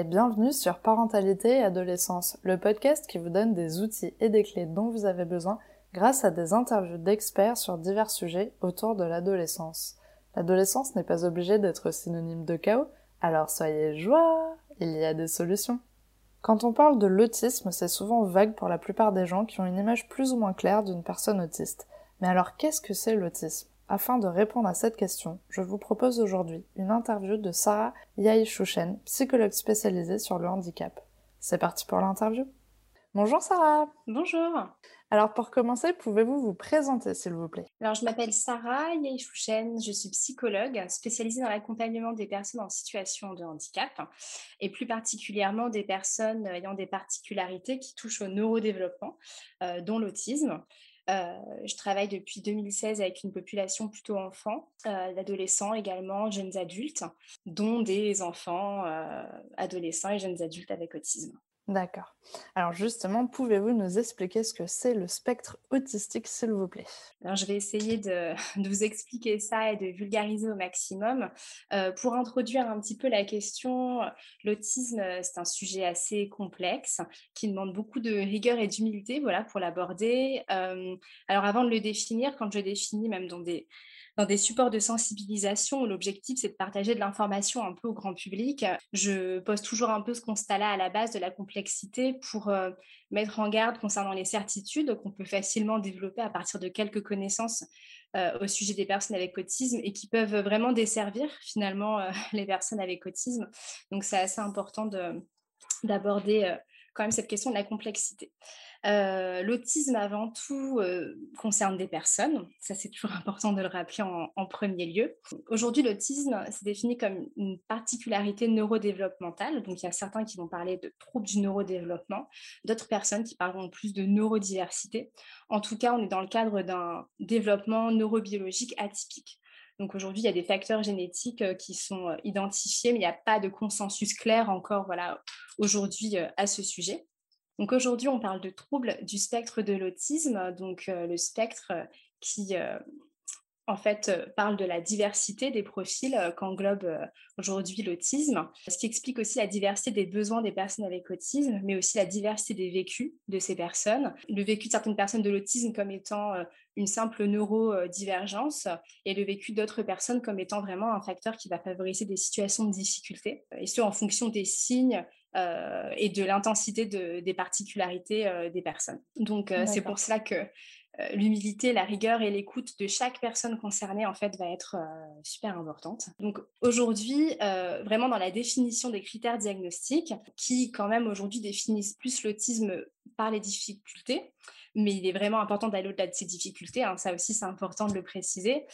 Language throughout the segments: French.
et bienvenue sur Parentalité et Adolescence, le podcast qui vous donne des outils et des clés dont vous avez besoin grâce à des interviews d'experts sur divers sujets autour de l'adolescence. L'adolescence n'est pas obligée d'être synonyme de chaos, alors soyez joie, il y a des solutions. Quand on parle de l'autisme, c'est souvent vague pour la plupart des gens qui ont une image plus ou moins claire d'une personne autiste. Mais alors qu'est-ce que c'est l'autisme? Afin de répondre à cette question, je vous propose aujourd'hui une interview de Sarah Yaïchouchen, psychologue spécialisée sur le handicap. C'est parti pour l'interview. Bonjour Sarah. Bonjour. Alors pour commencer, pouvez-vous vous présenter s'il vous plaît? Alors je m'appelle Sarah Yaïchouchen, je suis psychologue spécialisée dans l'accompagnement des personnes en situation de handicap et plus particulièrement des personnes ayant des particularités qui touchent au neurodéveloppement, euh, dont l'autisme. Euh, je travaille depuis 2016 avec une population plutôt enfant, euh, d'adolescents également, jeunes adultes, dont des enfants, euh, adolescents et jeunes adultes avec autisme. D'accord. Alors justement, pouvez-vous nous expliquer ce que c'est le spectre autistique, s'il vous plaît? Alors, Je vais essayer de, vous expliquer ça et de vulgariser au maximum. Euh, pour introduire un petit peu la question, l'autisme, c'est un sujet assez complexe qui demande beaucoup de rigueur et d'humilité voilà, pour l'aborder. Euh, alors avant de le définir, quand je définis même dans des dans des supports de sensibilisation où l'objectif c'est de partager de l'information un peu au grand public. Je pose toujours un peu ce constat-là à la base de la complexité pour euh, mettre en garde concernant les certitudes qu'on peut facilement développer à partir de quelques connaissances euh, au sujet des personnes avec autisme et qui peuvent vraiment desservir finalement euh, les personnes avec autisme. Donc c'est assez important d'aborder quand même cette question de la complexité. Euh, l'autisme, avant tout, euh, concerne des personnes. Ça, c'est toujours important de le rappeler en, premier lieu. Aujourd'hui, l'autisme, c'est défini comme une particularité neurodéveloppementale. Donc, il y a certains qui vont parler de troubles du neurodéveloppement, d'autres personnes qui parleront plus de neurodiversité. En tout cas, on est dans le cadre d'un développement neurobiologique atypique. Donc aujourd'hui, il y a des facteurs génétiques euh, qui sont identifiés, mais il n'y a pas de consensus clair encore voilà, aujourd'hui à ce sujet. Donc aujourd'hui, on parle de troubles du spectre de l'autisme, donc euh, le spectre euh, qui euh, en fait parle de la diversité des profils qu'englobe aujourd'hui l'autisme, ce qui explique aussi la diversité des besoins des personnes avec autisme, mais aussi la diversité des vécus de ces personnes. Le vécu de certaines personnes de l'autisme comme étant une simple neurodivergence et le vécu d'autres personnes comme étant vraiment un facteur qui va favoriser des situations de difficulté, et ce en fonction des signes euh, et de l'intensité des particularités euh, des personnes. Donc, euh, c'est pour cela que l'humilité, la rigueur et l'écoute de chaque personne concernée, en fait, va être super importante. Donc, aujourd'hui, vraiment dans la définition des critères diagnostiques, qui, quand même, aujourd'hui, définissent plus l'autisme par les difficultés, mais il est vraiment important d'aller au-delà de ces difficultés. Hein. ça aussi, c'est important de le préciser.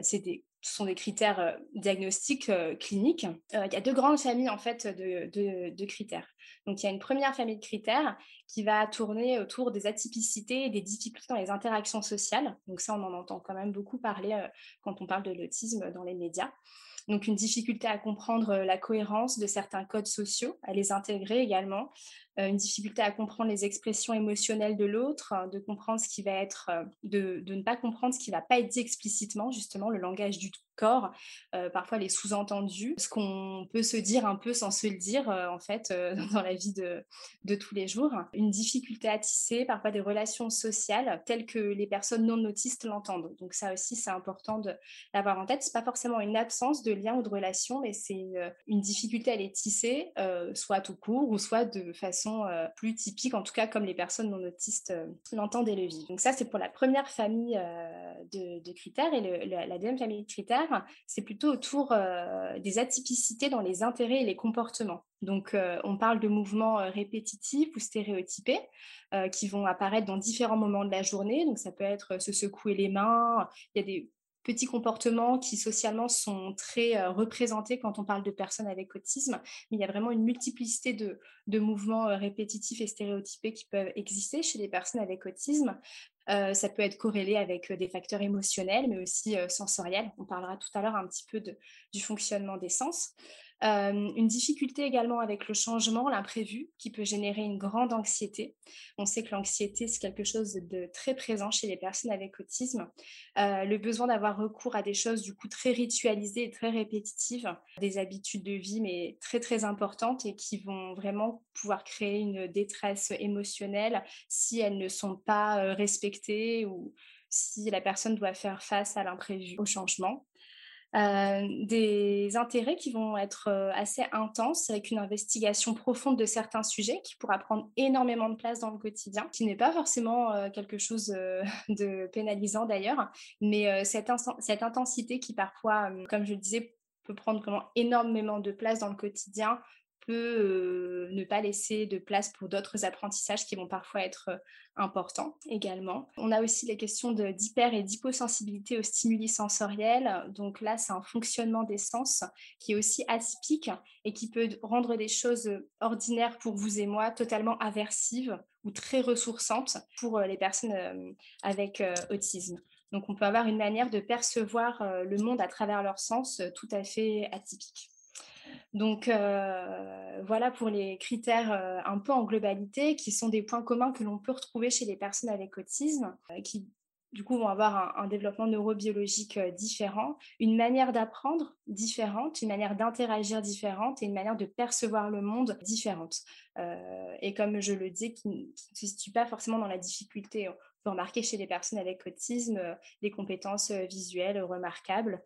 c'est des ce sont des critères euh, diagnostiques euh, cliniques. Euh, il y a deux grandes familles en fait de, critères. Donc il y a une première famille de critères qui va tourner autour des atypicités et des difficultés dans les interactions sociales. Donc ça, on en entend quand même beaucoup parler quand on parle de l'autisme dans les médias. Donc une difficulté à comprendre la cohérence de certains codes sociaux, à les intégrer également, une difficulté à comprendre les expressions émotionnelles de l'autre, de comprendre ce qui va être, de, de, ne pas comprendre ce qui ne va pas être dit explicitement, justement le langage du corps, euh, parfois les sous-entendus, ce qu'on peut se dire un peu sans se le dire euh, en fait euh, dans la vie de, de, tous les jours. Une difficulté à tisser parfois des relations sociales telles que les personnes non autistes l'entendent. Donc ça aussi c'est important de l'avoir en tête. C'est pas forcément une absence de lien ou de relation, mais c'est une, une, difficulté à les tisser, soit tout court ou soit de façon plus typique, en tout cas comme les personnes non autistes l'entendent et le vivent. Donc ça c'est pour la première famille de, de, critères et la deuxième famille de critères c'est plutôt autour euh, des atypicités dans les intérêts et les comportements. Donc, euh, on parle de mouvements euh, répétitifs ou stéréotypés qui vont apparaître dans différents moments de la journée. Donc, ça peut être se secouer les mains. Il y a des petits comportements qui socialement sont très représentés quand on parle de personnes avec autisme, il y a vraiment une multiplicité de, mouvements répétitifs et stéréotypés qui peuvent exister chez les personnes avec autisme. Euh, ça peut être corrélé avec euh, des facteurs émotionnels, mais aussi euh, sensoriels. On parlera tout à l'heure un petit peu du fonctionnement des sens. Une difficulté également avec le changement, l'imprévu, qui peut générer une grande anxiété. On sait que l'anxiété, c'est quelque chose de très présent chez les personnes avec autisme. le besoin d'avoir recours à des choses du coup très ritualisées et très répétitives, des habitudes de vie mais très très importantes et qui vont vraiment pouvoir créer une détresse émotionnelle si elles ne sont pas respectées ou si la personne doit faire face à l'imprévu, au changement. Euh, des intérêts qui vont être euh, assez intenses avec une investigation profonde de certains sujets qui pourra prendre énormément de place dans le quotidien, qui n'est pas forcément euh, quelque chose de pénalisant d'ailleurs, mais cette, cette, intensité qui parfois, comme je le disais, peut prendre énormément de place dans le quotidien peut ne pas laisser de place pour d'autres apprentissages qui vont parfois être importants également. On a aussi les questions d'hyper et d'hyposensibilité aux stimuli sensoriels. Donc là, c'est un fonctionnement des sens qui est aussi atypique et qui peut rendre des choses ordinaires pour vous et moi totalement aversives ou très ressourçantes pour les personnes avec autisme. Donc on peut avoir une manière de percevoir le monde à travers leurs sens tout à fait atypique. Donc euh, voilà pour les critères euh, un peu en globalité, qui sont des points communs que l'on peut retrouver chez les personnes avec autisme, euh, qui du coup vont avoir un, développement neurobiologique différent, une manière d'apprendre différente, une manière d'interagir différente et une manière de percevoir le monde différente. et comme je le dis, qui ne se situe pas forcément dans la difficulté. On peut remarquer chez les personnes avec autisme des compétences visuelles remarquables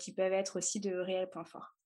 qui peuvent être aussi de réels points forts.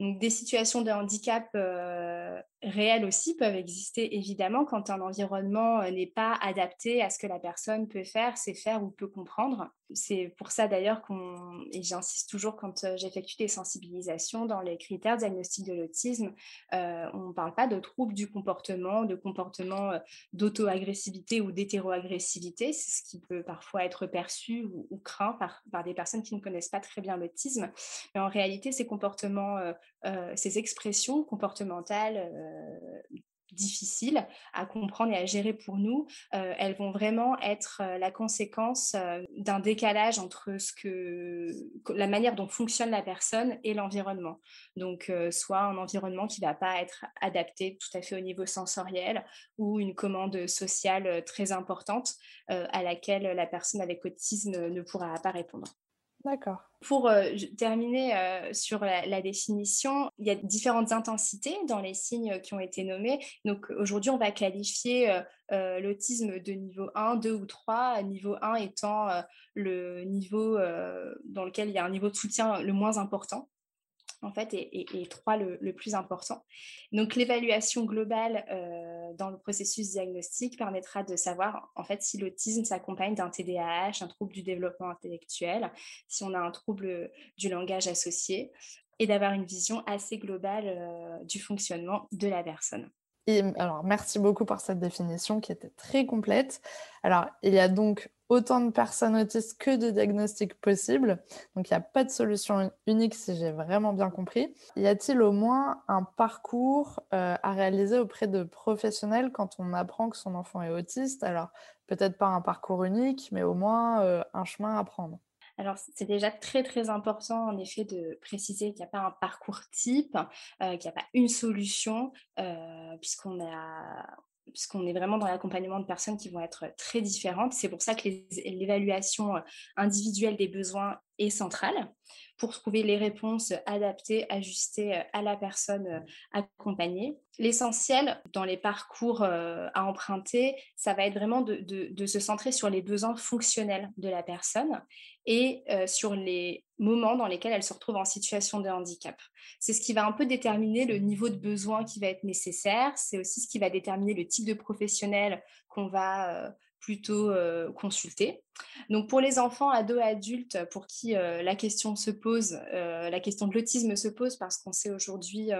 Donc, des situations de handicap euh, réelles aussi peuvent exister évidemment quand un environnement euh, n'est pas adapté à ce que la personne peut faire, sait faire ou peut comprendre. C'est pour ça d'ailleurs qu'on, et j'insiste toujours quand euh, j'effectue des sensibilisations dans les critères diagnostiques de l'autisme, on ne parle pas de troubles du comportement, de comportement d'auto-agressivité ou d'hétéro-agressivité, c'est ce qui peut parfois être perçu ou, craint par, par, des personnes qui ne connaissent pas très bien l'autisme. Mais en réalité, ces comportements euh, ces expressions comportementales euh, difficiles à comprendre et à gérer pour nous, euh, elles vont vraiment être la conséquence d'un décalage entre ce que la manière dont fonctionne la personne et l'environnement. Donc, soit un environnement qui ne va pas être adapté tout à fait au niveau sensoriel ou une commande sociale très importante à laquelle la personne avec autisme ne pourra pas répondre. D'accord. Pour euh, terminer euh, sur la, définition, il y a différentes intensités dans les signes qui ont été nommés. Donc aujourd'hui, on va qualifier euh, l'autisme de niveau 1, 2 ou 3, niveau 1 étant le niveau dans lequel il y a un niveau de soutien le moins important en fait, et, trois, le, plus important. Donc, l'évaluation globale euh, dans le processus diagnostique permettra de savoir, en fait, si l'autisme s'accompagne d'un TDAH, un trouble du développement intellectuel, si on a un trouble du langage associé, et d'avoir une vision assez globale euh, du fonctionnement de la personne. Et, alors, merci beaucoup pour cette définition qui était très complète. Alors, il y a donc autant de personnes autistes que de diagnostics possibles. Donc, il n'y a pas de solution unique si j'ai vraiment bien compris. Y a-t-il au moins un parcours euh, à réaliser auprès de professionnels quand on apprend que son enfant est autiste? Alors, peut-être pas un parcours unique, mais au moins euh, un chemin à prendre. Alors, c'est déjà très, très important, en effet, de préciser qu'il n'y a pas un parcours type, euh, qu'il n'y a pas une solution, puisqu'on a, puisqu'on est vraiment dans l'accompagnement de personnes qui vont être très différentes. C'est pour ça que l'évaluation individuelle des besoins est centrale pour trouver les réponses adaptées, ajustées à la personne accompagnée. L'essentiel dans les parcours à emprunter, ça va être vraiment de, se centrer sur les besoins fonctionnels de la personne et sur les moments dans lesquels elle se retrouve en situation de handicap. C'est ce qui va un peu déterminer le niveau de besoin qui va être nécessaire. C'est aussi ce qui va déterminer le type de professionnel qu'on va plutôt consulter. Donc pour les enfants, ados, adultes, pour qui la question se pose, la question de l'autisme se pose parce qu'on sait aujourd'hui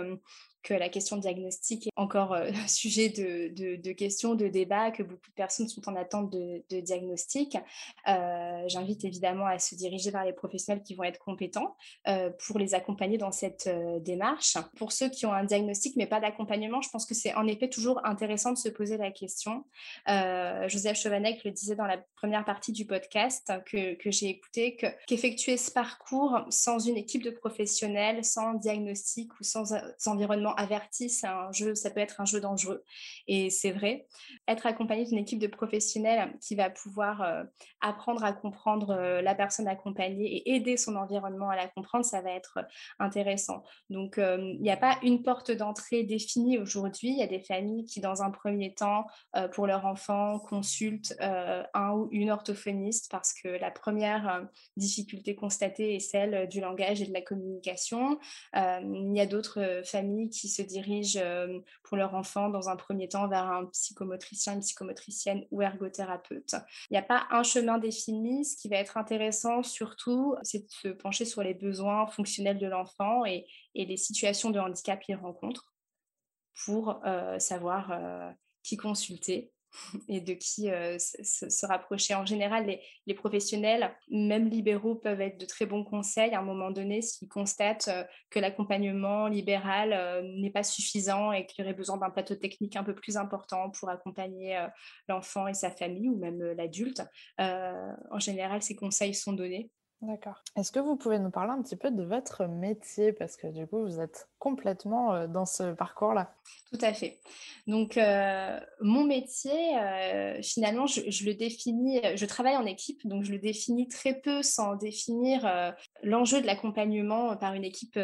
que la question diagnostique est encore sujet de, questions, de débats, que beaucoup de personnes sont en attente de, diagnostic. J'invite évidemment à se diriger vers les professionnels qui vont être compétents pour les accompagner dans cette démarche. Pour ceux qui ont un diagnostic mais pas d'accompagnement, je pense que c'est en effet toujours intéressant de se poser la question. Joseph Chevanec le disait dans la première partie du podcast que, j'ai écouté, qu'effectuer ce parcours sans une équipe de professionnels, sans diagnostic ou sans, environnement averti, c'est un jeu, ça peut être un jeu dangereux. Et c'est vrai. Être accompagné d'une équipe de professionnels qui va pouvoir euh, apprendre à comprendre euh, la personne accompagnée et aider son environnement à la comprendre, ça va être intéressant. Donc, euh, il n'y a pas une porte d'entrée définie aujourd'hui. Il y a des familles qui, dans un premier temps, pour leur enfant, consultent un ou une orthophoniste parce que la première difficulté constatée est celle du langage et de la communication. il y a d'autres familles qui se dirigent pour leur enfant dans un premier temps vers un psychomotricien, une psychomotricienne ou ergothérapeute. Il n'y a pas un chemin défini. Ce qui va être intéressant surtout, c'est de se pencher sur les besoins fonctionnels de l'enfant et, les situations de handicap qu'il rencontre pour savoir qui consulter et de qui euh, se, rapprocher. En général, les, professionnels, même libéraux, peuvent être de très bons conseils à un moment donné s'ils constatent euh, que l'accompagnement libéral euh, n'est pas suffisant et qu'il y aurait besoin d'un plateau technique un peu plus important pour accompagner l'enfant et sa famille ou même l'adulte. en général, ces conseils sont donnés. D'accord. Est-ce que vous pouvez nous parler un petit peu de votre métier? Parce que du coup, vous êtes complètement euh, dans ce parcours-là. Tout à fait. Donc, euh, mon métier, euh, finalement, je, le définis, je travaille en équipe, donc je le définis très peu sans définir l'enjeu de l'accompagnement par une équipe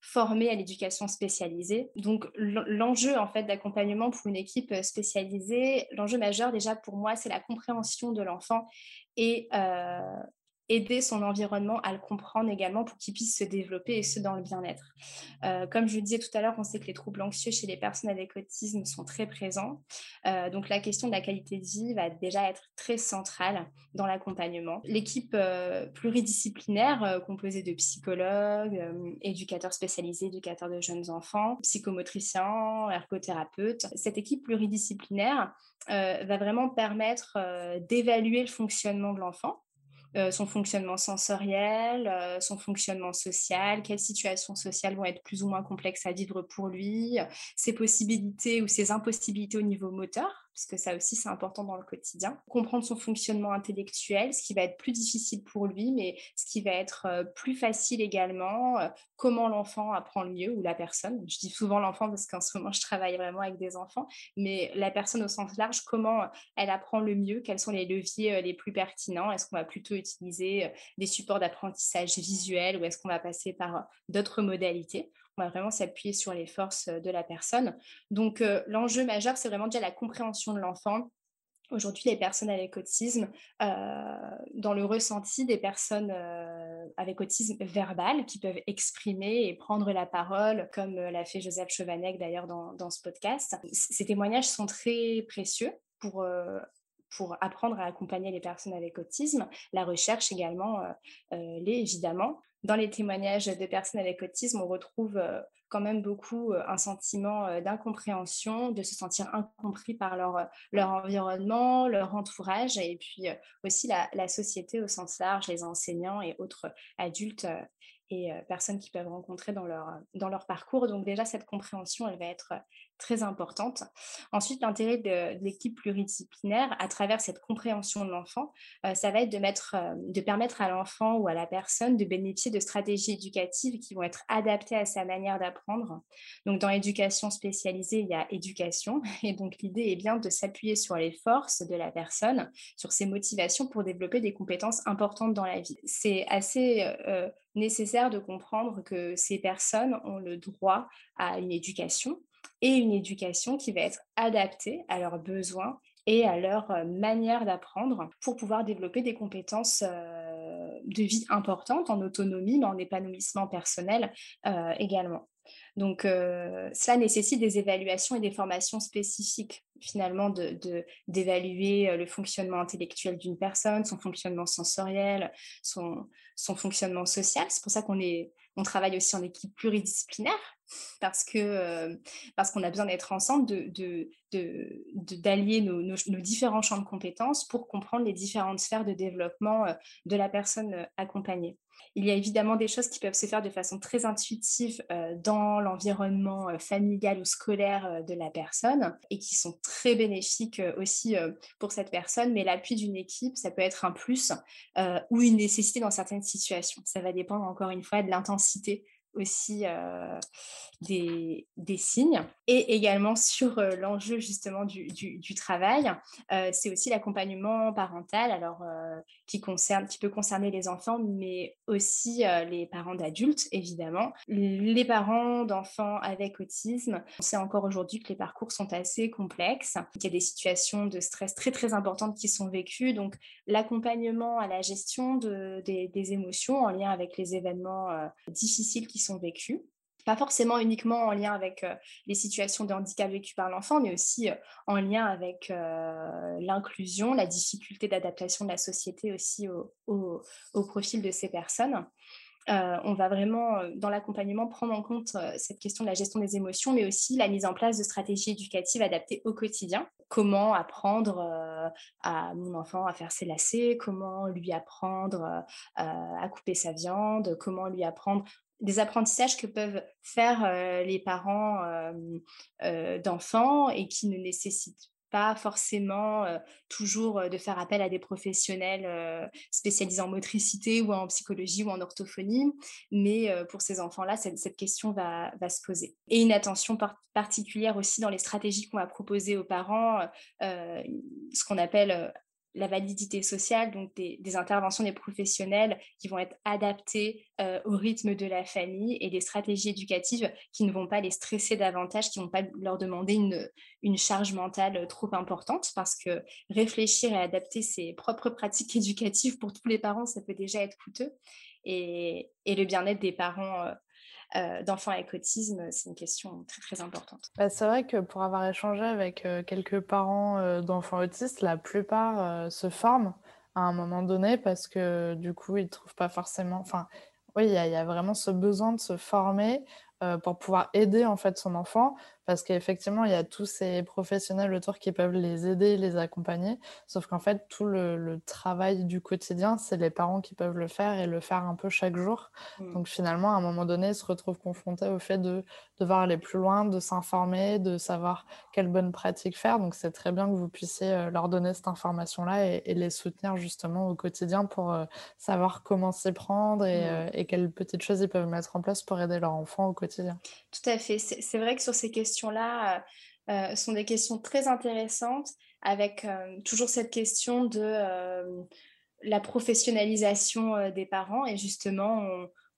formée à l'éducation spécialisée. Donc, l'enjeu, en fait, d'accompagnement pour une équipe spécialisée, l'enjeu majeur, déjà, pour moi, c'est la compréhension de l'enfant et aider son environnement à le comprendre également pour qu'il puisse se développer et ce dans le bien-être. Euh, comme je le disais tout à l'heure, on sait que les troubles anxieux chez les personnes avec autisme sont très présents. Euh, donc la question de la qualité de vie va déjà être très centrale dans l'accompagnement. L'équipe euh, pluridisciplinaire composée de psychologues, éducateurs spécialisés, éducateurs de jeunes enfants, psychomotriciens, ergothérapeutes, cette équipe pluridisciplinaire va vraiment permettre d'évaluer le fonctionnement de l'enfant euh, son fonctionnement sensoriel, euh, son fonctionnement social, quelles situations sociales vont être plus ou moins complexes à vivre pour lui, ses possibilités ou ses impossibilités au niveau moteur parce que ça aussi c'est important dans le quotidien. Comprendre son fonctionnement intellectuel, ce qui va être plus difficile pour lui, mais ce qui va être euh, plus facile également, euh, comment l'enfant apprend le mieux ou la personne. Je dis souvent l'enfant parce qu'en ce moment je travaille vraiment avec des enfants, mais la personne au sens large, comment elle apprend le mieux, quels sont les leviers euh, les plus pertinents, est-ce qu'on va plutôt utiliser des supports d'apprentissage visuel ou est-ce qu'on va passer par d'autres modalités? On va vraiment s'appuyer sur les forces de la personne. Donc, l'enjeu majeur, c'est vraiment déjà la compréhension de l'enfant. Aujourd'hui, les personnes avec autisme, dans le ressenti des personnes avec autisme verbal qui peuvent exprimer et prendre la parole, comme l'a fait Joseph Chevanec d'ailleurs dans, dans, ce podcast, ces témoignages sont très précieux pour pour apprendre à accompagner les personnes avec autisme. La recherche également l'est évidemment dans les témoignages de personnes avec autisme, on retrouve euh, quand même beaucoup euh, un sentiment euh, d'incompréhension, de se sentir incompris par leur, leur environnement, leur entourage, et puis aussi la, la, société au sens large, les enseignants et autres adultes et personnes qui peuvent rencontrer dans leur, dans leur parcours. Donc déjà, cette compréhension, elle va être très importante. Ensuite, l'intérêt de, l'équipe pluridisciplinaire à travers cette compréhension de l'enfant, euh, ça va être euh, de permettre à l'enfant ou à la personne de bénéficier de stratégies éducatives qui vont être adaptées à sa manière d'apprendre. Donc, dans l'éducation spécialisée, il y a éducation. Et donc, l'idée est bien de s'appuyer sur les forces de la personne, sur ses motivations pour développer des compétences importantes dans la vie. C'est assez euh, nécessaire de comprendre que ces personnes ont le droit à une éducation et une éducation qui va être adaptée à leurs besoins et à leur euh, manière d'apprendre pour pouvoir développer des compétences euh, de vie importantes en autonomie, mais en épanouissement personnel euh, également. Donc, cela nécessite des évaluations et des formations spécifiques, finalement, d'évaluer de, le fonctionnement intellectuel d'une personne, son fonctionnement sensoriel, son, son fonctionnement social. C'est pour ça qu'on on travaille aussi en équipe pluridisciplinaire parce que parce qu'on a besoin d'être ensemble, de, d'allier nos, nos, différents champs de compétences pour comprendre les différentes sphères de développement de la personne accompagnée. Il y a évidemment des choses qui peuvent se faire de façon très intuitive dans l'environnement familial ou scolaire de la personne et qui sont très bénéfiques aussi pour cette personne, mais l'appui d'une équipe, ça peut être un plus ou une nécessité dans certaines situations. Ça va dépendre encore une fois de l'intensité aussi des, signes. Et également sur l'enjeu justement du, du, travail, c'est aussi l'accompagnement parental, alors qui, peut concerner les enfants, mais aussi les parents d'adultes, évidemment. Les parents d'enfants avec autisme, on sait encore aujourd'hui que les parcours sont assez complexes, qu'il y a des situations de stress très très importantes qui sont vécues, donc l'accompagnement à la gestion de, des, des, émotions en lien avec les événements difficiles qui sont vécus pas forcément uniquement en lien avec euh, les situations de handicap vécues par l'enfant, mais aussi euh, en lien avec euh, l'inclusion, la difficulté d'adaptation de la société aussi au, profil de ces personnes. on va vraiment, dans l'accompagnement, prendre en compte cette question de la gestion des émotions, mais aussi la mise en place de stratégies éducatives adaptées au quotidien. Comment apprendre à mon enfant à faire ses lacets, comment lui apprendre à couper sa viande, comment lui apprendre des apprentissages que peuvent faire les parents d'enfants et qui ne nécessitent pas forcément toujours de faire appel à des professionnels spécialisés en motricité ou en psychologie ou en orthophonie, mais pour ces enfants-là, cette, question va, va, se poser. Et une attention particulière aussi dans les stratégies qu'on va proposer aux parents, ce qu'on appelle la validité sociale, donc des, interventions des professionnels qui vont être adaptées euh, au rythme de la famille et des stratégies éducatives qui ne vont pas les stresser davantage, qui ne vont pas leur demander une, une, charge mentale trop importante parce que réfléchir et adapter ses propres pratiques éducatives pour tous les parents, ça peut déjà être coûteux. Et, et le bien-être des parents euh, d'enfants avec autisme, c'est une question très très importante. Bah, c'est vrai que pour avoir échangé avec euh, quelques parents euh, d'enfants autistes, la plupart se forment à un moment donné parce que du coup, ils ne trouvent pas forcément... Enfin, oui, il y, a vraiment ce besoin de se former pour pouvoir aider en fait son enfant parce qu'effectivement, il y a tous ces professionnels autour qui peuvent les aider, les accompagner. Sauf qu'en fait, tout le, travail du quotidien, c'est les parents qui peuvent le faire et le faire un peu chaque jour. Mmh. Donc finalement, à un moment donné, ils se retrouvent confrontés au fait de devoir aller plus loin, de s'informer, de savoir quelle bonne pratique faire. Donc c'est très bien que vous puissiez euh, leur donner cette information-là et, les soutenir justement au quotidien pour euh, savoir comment s'y prendre et, mmh. euh, et quelles petites choses ils peuvent mettre en place pour aider leur enfant au quotidien. Tout à fait. C'est vrai que sur ces questions, questions-là euh, euh, sont des questions très intéressantes, avec euh, toujours cette question de la professionnalisation des parents. Et justement,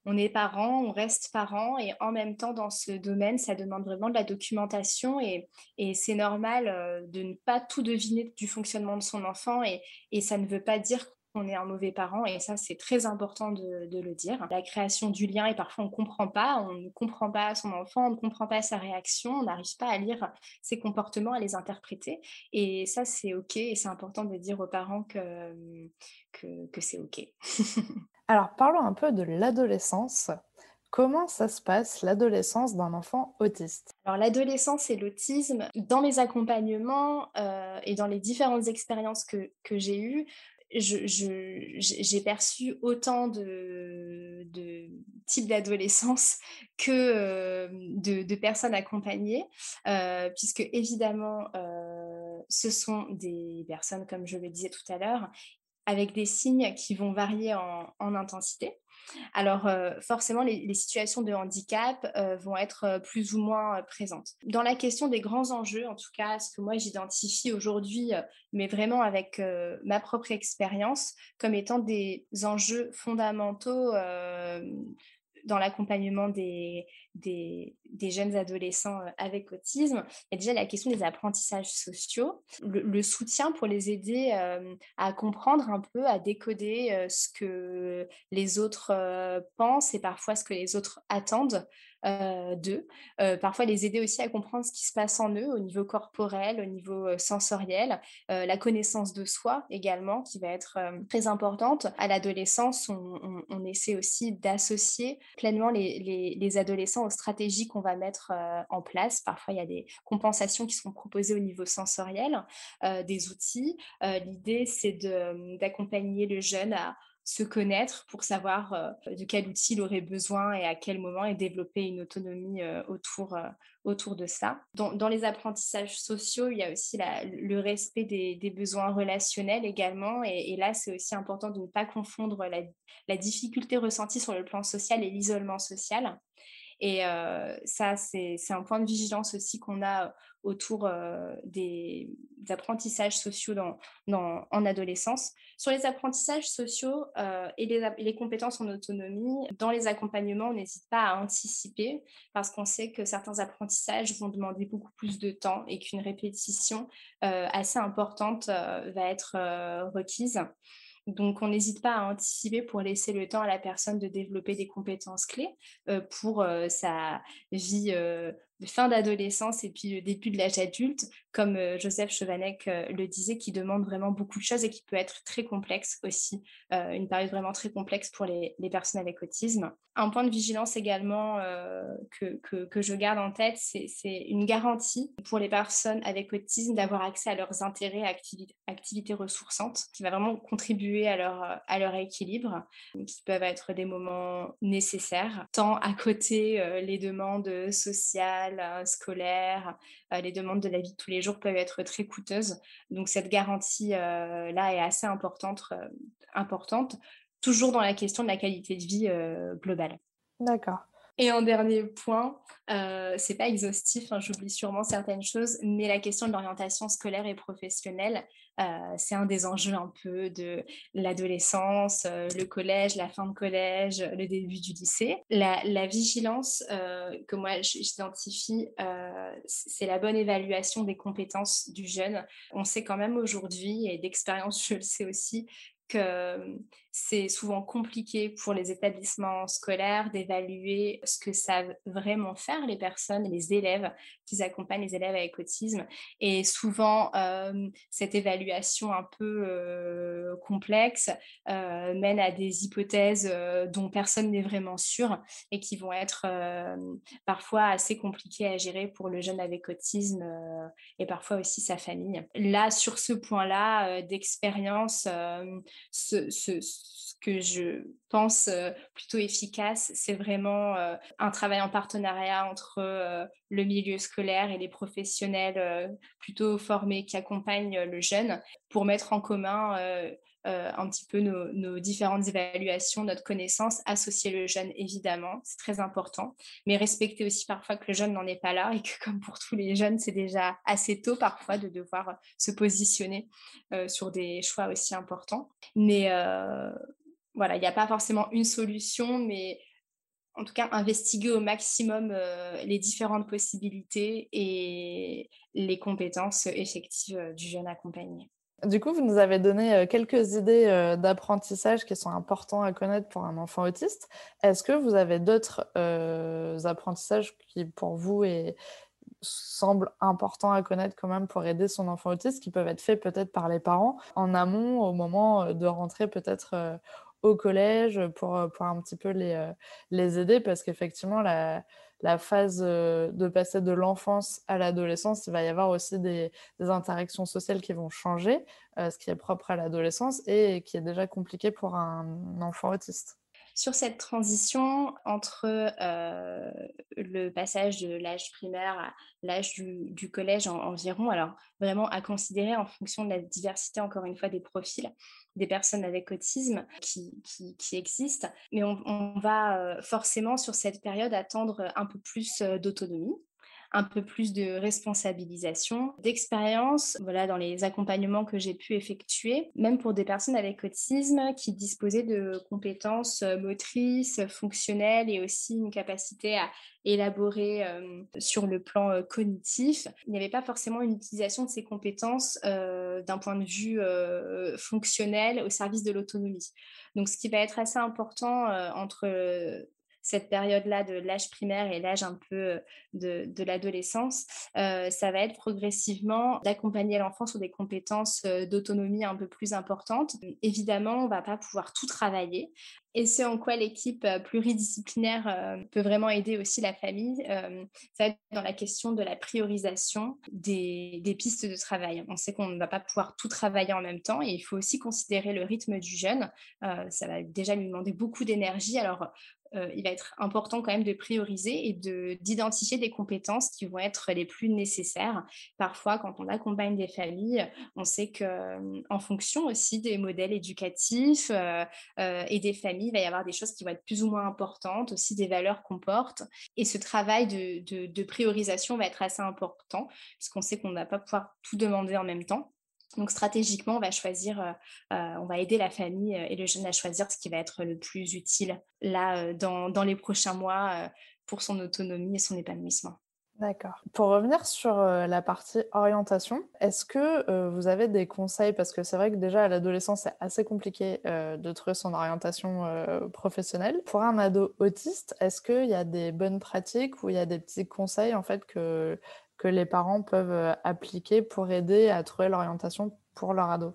on, est parent, on reste parent, et en même temps, dans ce domaine, ça demande vraiment de la documentation, et, c'est normal de ne pas tout deviner du fonctionnement de son enfant, et, et ça ne veut pas dire on est un mauvais parent et ça c'est très important de, le dire. La création du lien et parfois on ne comprend pas, on ne comprend pas son enfant, on ne comprend pas sa réaction, on n'arrive pas à lire ses comportements, à les interpréter et ça c'est ok et c'est important de dire aux parents que, que, c'est ok. Alors parlons un peu de l'adolescence. Comment ça se passe, l'adolescence d'un enfant autiste? Alors l'adolescence et l'autisme, dans mes accompagnements euh, et dans les différentes expériences que, que j'ai eues, j'ai perçu autant de, types d'adolescence que euh, de, personnes accompagnées, euh, puisque évidemment, euh, ce sont des personnes, comme je le disais tout à l'heure, avec des signes qui vont varier en intensité. Alors euh, forcément, les, situations de handicap euh, vont être euh, plus ou moins présentes. Dans la question des grands enjeux, en tout cas, ce que moi j'identifie aujourd'hui, mais vraiment avec ma propre expérience, comme étant des enjeux fondamentaux dans l'accompagnement des, des, jeunes adolescents euh, avec autisme, il y a déjà la question des apprentissages sociaux, le, soutien pour les aider euh, à comprendre un peu, à décoder euh, ce que les autres pensent et parfois ce que les autres attendent d'eux. parfois, les aider aussi à comprendre ce qui se passe en eux au niveau corporel, au niveau sensoriel, la connaissance de soi également, qui va être très importante. À l'adolescence, on, essaie aussi d'associer pleinement les, les, adolescents aux stratégies qu'on va mettre en place. Parfois, il y a des compensations qui sont proposées au niveau sensoriel, des outils. L'idée, c'est d'accompagner le jeune à se connaître pour savoir euh, de quel outil il aurait besoin et à quel moment et développer une autonomie euh, autour, euh, autour de ça. Dans, les apprentissages sociaux, il y a aussi le respect des, besoins relationnels également. Et, là, c'est aussi important de ne pas confondre la, la, difficulté ressentie sur le plan social et l'isolement social. Et ça, c'est un point de vigilance aussi qu'on a autour des, apprentissages sociaux dans, en adolescence. Sur les apprentissages sociaux et les, compétences en autonomie, dans les accompagnements, on n'hésite pas à anticiper parce qu'on sait que certains apprentissages vont demander beaucoup plus de temps et qu'une répétition assez importante va être requise. Donc, on n'hésite pas à anticiper pour laisser le temps à la personne de développer des compétences clés pour sa vie de fin d'adolescence et puis le début de l'âge adulte, comme euh, Joseph Chevanek euh, le disait, qui demande vraiment beaucoup de choses et qui peut être très complexe aussi, euh, une période vraiment très complexe pour les, personnes avec autisme. Un point de vigilance également que, que, je garde en tête, c'est une garantie pour les personnes avec autisme d'avoir accès à leurs intérêts activités ressourçantes, qui va vraiment contribuer à leur, à leur équilibre, qui peuvent être des moments nécessaires, tant à côté les demandes sociales, euh, scolaire, euh, les demandes de la vie de tous les jours peuvent être très coûteuses. Donc cette garantie-là euh, est assez importante, importante, toujours dans la question de la qualité de vie globale. D'accord. Et en dernier point, euh, c'est pas exhaustif, hein, j'oublie sûrement certaines choses, mais la question de l'orientation scolaire et professionnelle, euh, c'est un des enjeux un peu de l'adolescence, euh, le collège, la fin de collège, le début du lycée. La, la vigilance euh, que moi j'identifie, c'est la bonne évaluation des compétences du jeune. On sait quand même aujourd'hui, et d'expérience je le sais aussi, que c'est souvent compliqué pour les établissements scolaires d'évaluer ce que savent vraiment faire les personnes, les élèves qui accompagnent les élèves avec autisme. Et souvent, euh, cette évaluation un peu euh, complexe euh, mène à des hypothèses dont personne n'est vraiment sûr et qui vont être parfois assez compliquées à gérer pour le jeune avec autisme et parfois aussi sa famille. Là, sur ce point-là d'expérience, ce, que je pense euh, plutôt efficace, c'est vraiment euh, un travail en partenariat entre euh, le milieu scolaire et les professionnels plutôt formés qui accompagnent le jeune pour mettre en commun un petit peu nos, différentes évaluations, notre connaissance, associer le jeune évidemment, c'est très important, mais respecter aussi parfois que le jeune n'en est pas là et que comme pour tous les jeunes, c'est déjà assez tôt parfois de devoir se positionner sur des choix aussi importants. Mais voilà, il n'y a pas forcément une solution, mais en tout cas, investiguer au maximum euh, les différentes possibilités et les compétences effectives euh, du jeune accompagné. Du coup, vous nous avez donné euh, quelques idées d'apprentissage qui sont importants à connaître pour un enfant autiste. Est-ce que vous avez d'autres apprentissages qui, pour vous, semblent importants à connaître quand même pour aider son enfant autiste, qui peuvent être faits peut-être par les parents en amont, au moment de rentrer peut-être au collège pour, pour un petit peu les, les aider parce qu'effectivement, la, la phase de passer de l'enfance à l'adolescence, il va y avoir aussi des, des, interactions sociales qui vont changer, ce qui est propre à l'adolescence et qui est déjà compliqué pour un enfant autiste sur cette transition entre euh, le passage de l'âge primaire à l'âge du, collège environ, alors vraiment à considérer en fonction de la diversité, encore une fois, des profils des personnes avec autisme qui, existent, mais on, va euh, forcément sur cette période attendre un peu plus euh, d'autonomie un peu plus de responsabilisation, d'expérience, voilà, dans les accompagnements que j'ai pu effectuer, même pour des personnes avec autisme qui disposaient de compétences euh, motrices, fonctionnelles et aussi une capacité à élaborer euh, sur le plan euh, cognitif. Il n'y avait pas forcément une utilisation de ces compétences d'un point de vue fonctionnel au service de l'autonomie. Donc, ce qui va être assez important entre cette période-là de l'âge primaire et l'âge un peu de, de l'adolescence, ça va être progressivement d'accompagner l'enfant sur des compétences d'autonomie un peu plus importantes. Évidemment, on ne va pas pouvoir tout travailler et ce en quoi l'équipe euh, pluridisciplinaire euh, peut vraiment aider aussi la famille, euh, ça va être dans la question de la priorisation des, des pistes de travail. On sait qu'on ne va pas pouvoir tout travailler en même temps et il faut aussi considérer le rythme du jeune. ça va déjà lui demander beaucoup d'énergie. Alors, euh, il va être important quand même de prioriser et d'identifier des compétences qui vont être les plus nécessaires. Parfois, quand on accompagne des familles, on sait que euh, en fonction aussi des modèles éducatifs euh, et des familles, il va y avoir des choses qui vont être plus ou moins importantes, aussi des valeurs qu'on porte. Et ce travail de, de priorisation va être assez important, puisqu'on sait qu'on ne va pas pouvoir tout demander en même temps. Donc stratégiquement, on va choisir, euh, euh, on va aider la famille euh, et le jeune à choisir ce qui va être le plus utile là dans, les prochains mois pour son autonomie et son épanouissement. D'accord. Pour revenir sur la partie orientation, est-ce que vous avez des conseils? Parce que c'est vrai que déjà à l'adolescence, c'est assez compliqué de trouver son orientation professionnelle. Pour un ado autiste, est-ce qu'il y a des bonnes pratiques ou il y a des petits conseils en fait que que les parents peuvent euh, appliquer pour aider à trouver l'orientation pour leur ado?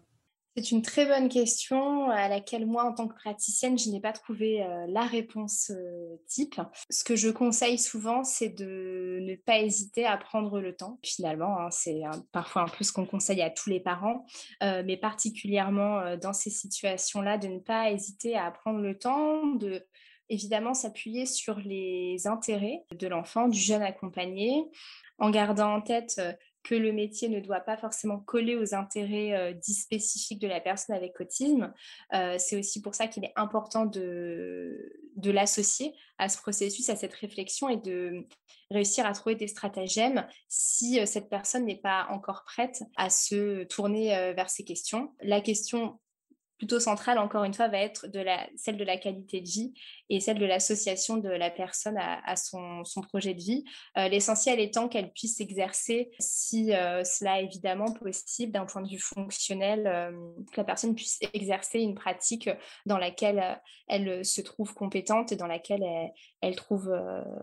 C'est une très bonne question à laquelle moi, en tant que praticienne, je n'ai pas trouvé euh, la réponse euh, type. Ce que je conseille souvent, c'est de ne pas hésiter à prendre le temps. Finalement, hein, c'est parfois un peu ce qu'on conseille à tous les parents, mais particulièrement dans ces situations-là, de ne pas hésiter à prendre le temps de évidemment s'appuyer sur les intérêts de l'enfant, du jeune accompagné, en gardant en tête euh, que le métier ne doit pas forcément coller aux intérêts euh, dits spécifiques de la personne avec autisme. Euh, c'est aussi pour ça qu'il est important de, de l'associer à ce processus, à cette réflexion et de réussir à trouver des stratagèmes si cette personne n'est pas encore prête à se tourner vers ces questions. La question plutôt centrale, encore une fois, va être celle de la qualité de vie et celle de l'association de la personne à, son, projet de vie. Euh, l'essentiel étant qu'elle puisse exercer, si euh, cela est évidemment possible d'un point de vue fonctionnel, euh, que la personne puisse exercer une pratique dans laquelle elle se trouve compétente et dans laquelle elle, trouve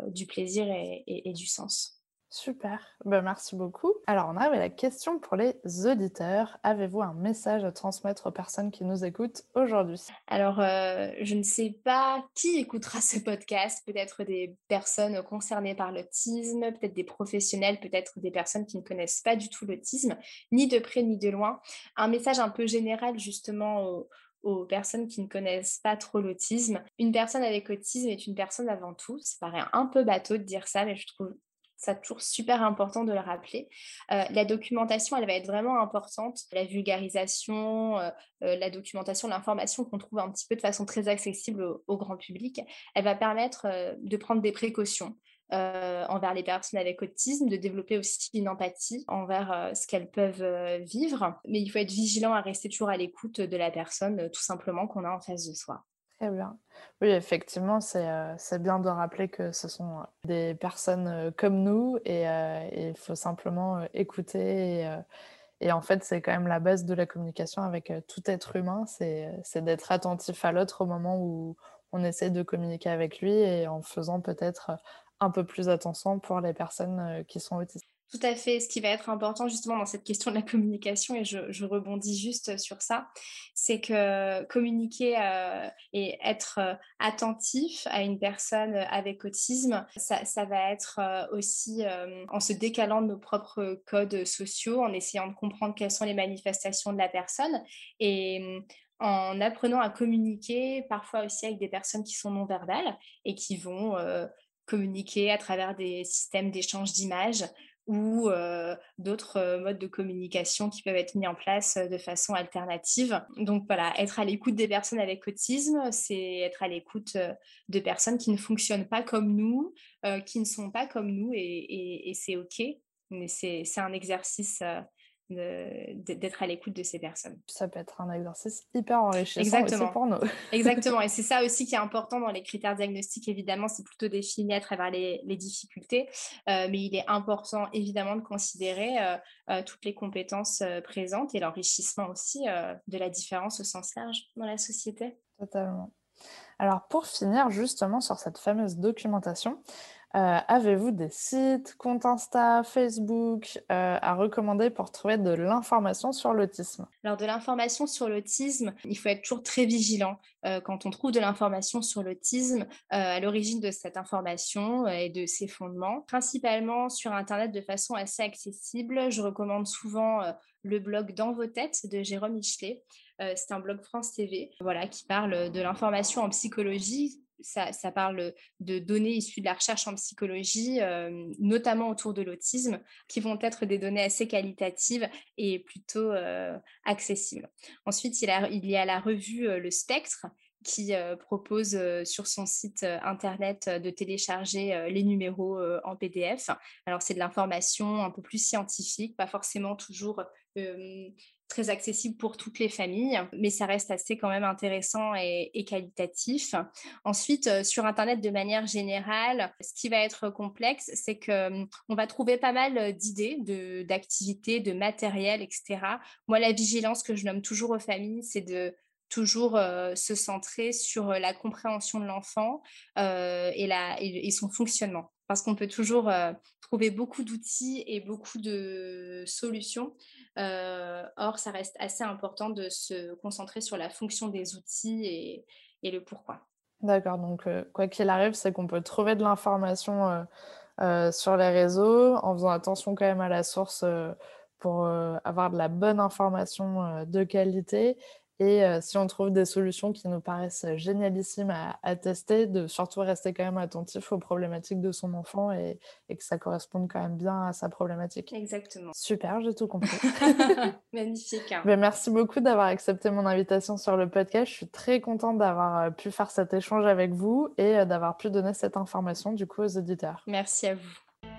du plaisir et du sens. Super, ben, merci beaucoup. Alors, on avait la question pour les auditeurs. Avez-vous un message à transmettre aux personnes qui nous écoutent aujourd'hui? Alors, euh, je ne sais pas qui écoutera ce podcast. Peut-être des personnes concernées par l'autisme, peut-être des professionnels, peut-être des personnes qui ne connaissent pas du tout l'autisme, ni de près ni de loin. Un message un peu général, justement, aux aux personnes qui ne connaissent pas trop l'autisme. Une personne avec autisme est une personne avant tout. Ça paraît un peu bateau de dire ça, mais je trouve c'est toujours super important de le rappeler. Euh, la documentation, elle va être vraiment importante. La vulgarisation, euh, euh, la documentation, l'information qu'on trouve un petit peu de façon très accessible au, grand public, elle va permettre de prendre des précautions. envers les personnes avec autisme, de développer aussi une empathie envers ce qu'elles peuvent vivre. Mais il faut être vigilant à rester toujours à l'écoute de la personne, tout simplement, qu'on a en face de soi. Très bien. Oui, effectivement, euh, c'est bien de rappeler que ce sont des personnes euh, comme nous et euh, il faut simplement écouter. Et, et en fait, c'est quand même la base de la communication avec tout être humain, c'est d'être attentif à l'autre au moment où on essaie de communiquer avec lui et en faisant peut-être un peu plus attention pour les personnes qui sont autistes. Tout à fait. Ce qui va être important justement dans cette question de la communication, et je, rebondis juste sur ça, c'est que communiquer euh, et être euh, attentif à une personne avec autisme, ça, va être euh, aussi en se décalant de nos propres codes sociaux, en essayant de comprendre quelles sont les manifestations de la personne et en apprenant à communiquer parfois aussi avec des personnes qui sont non verbales et qui vont communiquer à travers des systèmes d'échange d'images ou euh, d'autres euh, modes de communication qui peuvent être mis en place euh, de façon alternative. Donc voilà, être à l'écoute des personnes avec autisme, c'est être à l'écoute de personnes qui ne fonctionnent pas comme nous, qui ne sont pas comme nous, et, et c'est OK. Mais c'est un exercice d'être à l'écoute de ces personnes. Ça peut être un exercice hyper enrichissant Exactement. pour nous. Exactement, et c'est ça aussi qui est important dans les critères diagnostiques, évidemment, c'est plutôt défini à travers les, les difficultés, euh, mais il est important évidemment de considérer euh, euh, toutes les compétences présentes et l'enrichissement aussi de la différence au sens large dans la société. Totalement. Alors pour finir justement sur cette fameuse documentation, euh, avez-vous des sites, comptes Insta, Facebook euh, à recommander pour trouver de l'information sur l'autisme? Alors de l'information sur l'autisme, il faut être toujours très vigilant euh, quand on trouve de l'information sur l'autisme à l'origine de cette information et de ses fondements. Principalement sur Internet de façon assez accessible, je recommande souvent le blog Dans vos têtes de Jérôme Michelet. c'est un blog France TV voilà, qui parle de l'information en psychologie ça, parle de données issues de la recherche en psychologie, euh, notamment autour de l'autisme, qui vont être des données assez qualitatives et plutôt euh, accessibles. Ensuite, il, y a la revue euh, Le Spectre, qui propose sur son site internet de télécharger les numéros en PDF. Alors c'est de l'information un peu plus scientifique, pas forcément toujours très accessible pour toutes les familles, mais ça reste assez quand même intéressant et, qualitatif. Ensuite, euh, sur Internet de manière générale, ce qui va être complexe, c'est que hum, on va trouver pas mal d'idées, d'activités, de, matériel, etc. Moi, la vigilance que je nomme toujours aux familles, c'est de toujours euh, se centrer sur la compréhension de l'enfant euh, et, son fonctionnement parce qu'on peut toujours trouver beaucoup d'outils et beaucoup de solutions. or, ça reste assez important de se concentrer sur la fonction des outils et, le pourquoi. D'accord, donc quoi qu'il arrive, c'est qu'on peut trouver de l'information sur les réseaux en faisant attention quand même à la source pour avoir de la bonne information de qualité et euh, si on trouve des solutions qui nous paraissent génialissimes à, tester, de surtout rester quand même attentif aux problématiques de son enfant et, que ça corresponde quand même bien à sa problématique. Exactement. Super, j'ai tout compris. Magnifique. Mais merci beaucoup d'avoir accepté mon invitation sur le podcast. Je suis très contente d'avoir euh, pu faire cet échange avec vous et euh, d'avoir pu donner cette information du coup aux auditeurs. Merci à vous.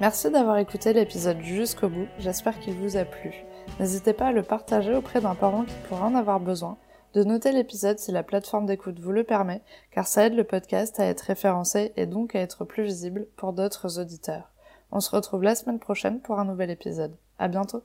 Merci d'avoir écouté l'épisode jusqu'au bout. J'espère qu'il vous a plu. N'hésitez pas à le partager auprès d'un parent qui pourrait en avoir besoin, de noter l'épisode si la plateforme d'écoute vous le permet, car ça aide le podcast à être référencé et donc à être plus visible pour d'autres auditeurs. On se retrouve la semaine prochaine pour un nouvel épisode. À bientôt!